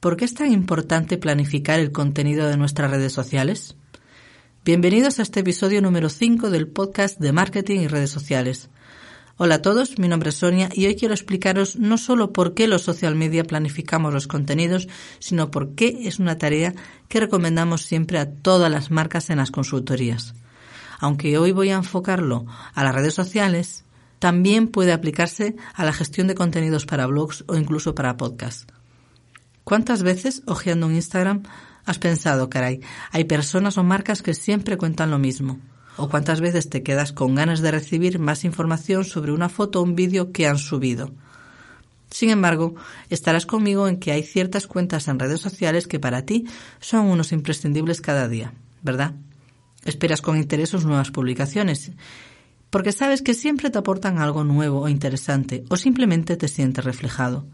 ¿Por qué es tan importante planificar el contenido de nuestras redes sociales? Bienvenidos a este episodio número 5 del podcast de marketing y redes sociales. Hola a todos, mi nombre es Sonia y hoy quiero explicaros no solo por qué los social media planificamos los contenidos, sino por qué es una tarea que recomendamos siempre a todas las marcas en las consultorías. Aunque hoy voy a enfocarlo a las redes sociales, también puede aplicarse a la gestión de contenidos para blogs o incluso para podcasts. ¿Cuántas veces, hojeando un Instagram, has pensado, caray, hay personas o marcas que siempre cuentan lo mismo? o cuántas veces te quedas con ganas de recibir más información sobre una foto o un vídeo que han subido. Sin embargo, estarás conmigo en que hay ciertas cuentas en redes sociales que para ti son unos imprescindibles cada día, ¿verdad? Esperas con interés sus nuevas publicaciones, porque sabes que siempre te aportan algo nuevo o interesante, o simplemente te sientes reflejado.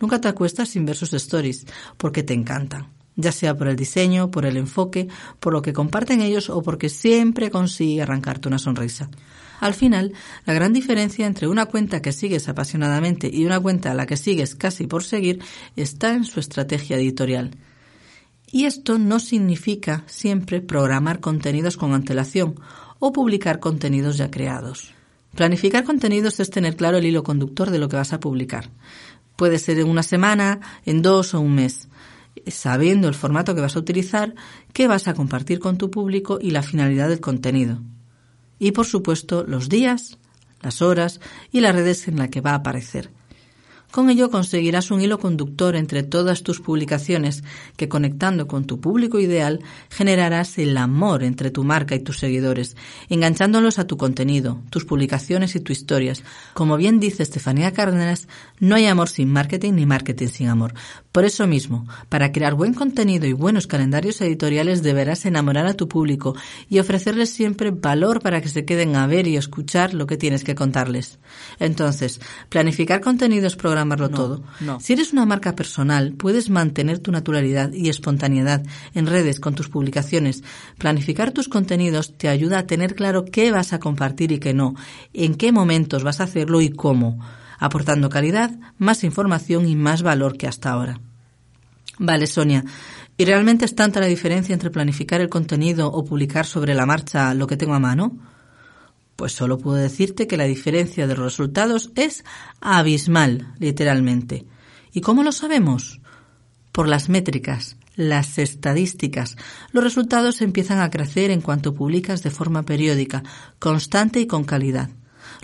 Nunca te acuestas sin ver sus stories, porque te encantan ya sea por el diseño, por el enfoque, por lo que comparten ellos o porque siempre consigue arrancarte una sonrisa. Al final, la gran diferencia entre una cuenta que sigues apasionadamente y una cuenta a la que sigues casi por seguir está en su estrategia editorial. Y esto no significa siempre programar contenidos con antelación o publicar contenidos ya creados. Planificar contenidos es tener claro el hilo conductor de lo que vas a publicar. Puede ser en una semana, en dos o un mes sabiendo el formato que vas a utilizar, qué vas a compartir con tu público y la finalidad del contenido. Y por supuesto los días, las horas y las redes en las que va a aparecer. Con ello conseguirás un hilo conductor entre todas tus publicaciones que conectando con tu público ideal generarás el amor entre tu marca y tus seguidores, enganchándolos a tu contenido, tus publicaciones y tus historias. Como bien dice Estefanía Cárdenas, no hay amor sin marketing ni marketing sin amor. Por eso mismo, para crear buen contenido y buenos calendarios editoriales deberás enamorar a tu público y ofrecerles siempre valor para que se queden a ver y escuchar lo que tienes que contarles. Entonces, planificar contenidos programarlo todo. Si eres una marca personal, puedes mantener tu naturalidad y espontaneidad en redes con tus publicaciones. Planificar tus contenidos te ayuda a tener claro qué vas a compartir y qué no, en qué momentos vas a hacerlo y cómo aportando calidad, más información y más valor que hasta ahora. Vale, Sonia. ¿Y realmente es tanta la diferencia entre planificar el contenido o publicar sobre la marcha lo que tengo a mano? Pues solo puedo decirte que la diferencia de los resultados es abismal, literalmente. ¿Y cómo lo sabemos? Por las métricas, las estadísticas. Los resultados empiezan a crecer en cuanto publicas de forma periódica, constante y con calidad.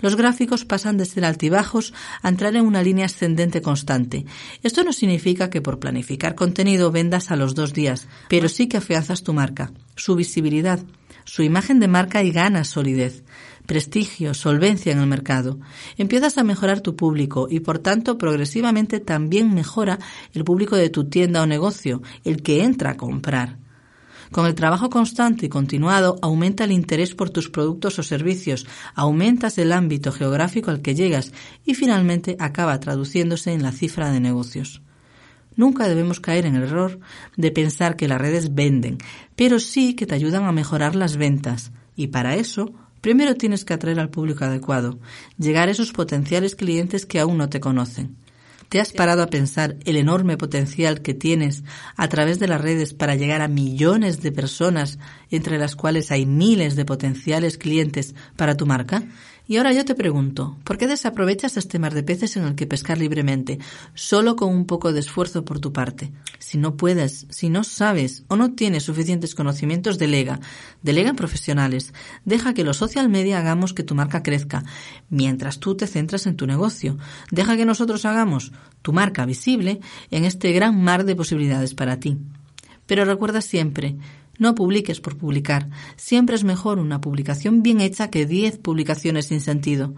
Los gráficos pasan de ser altibajos a entrar en una línea ascendente constante. Esto no significa que por planificar contenido vendas a los dos días, pero sí que afianzas tu marca, su visibilidad, su imagen de marca y ganas solidez, prestigio, solvencia en el mercado. Empiezas a mejorar tu público y por tanto progresivamente también mejora el público de tu tienda o negocio, el que entra a comprar. Con el trabajo constante y continuado aumenta el interés por tus productos o servicios, aumentas el ámbito geográfico al que llegas y finalmente acaba traduciéndose en la cifra de negocios. Nunca debemos caer en el error de pensar que las redes venden, pero sí que te ayudan a mejorar las ventas. Y para eso, primero tienes que atraer al público adecuado, llegar a esos potenciales clientes que aún no te conocen. ¿Te has parado a pensar el enorme potencial que tienes a través de las redes para llegar a millones de personas, entre las cuales hay miles de potenciales clientes para tu marca? Y ahora yo te pregunto, ¿por qué desaprovechas este mar de peces en el que pescar libremente, solo con un poco de esfuerzo por tu parte? Si no puedes, si no sabes o no tienes suficientes conocimientos, delega. Delega en profesionales. Deja que los social media hagamos que tu marca crezca, mientras tú te centras en tu negocio. Deja que nosotros hagamos tu marca visible en este gran mar de posibilidades para ti. Pero recuerda siempre, no publiques por publicar. Siempre es mejor una publicación bien hecha que diez publicaciones sin sentido.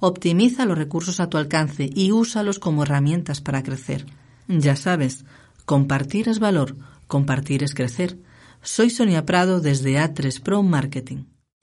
Optimiza los recursos a tu alcance y úsalos como herramientas para crecer. Ya sabes, compartir es valor, compartir es crecer. Soy Sonia Prado desde A3 Pro Marketing.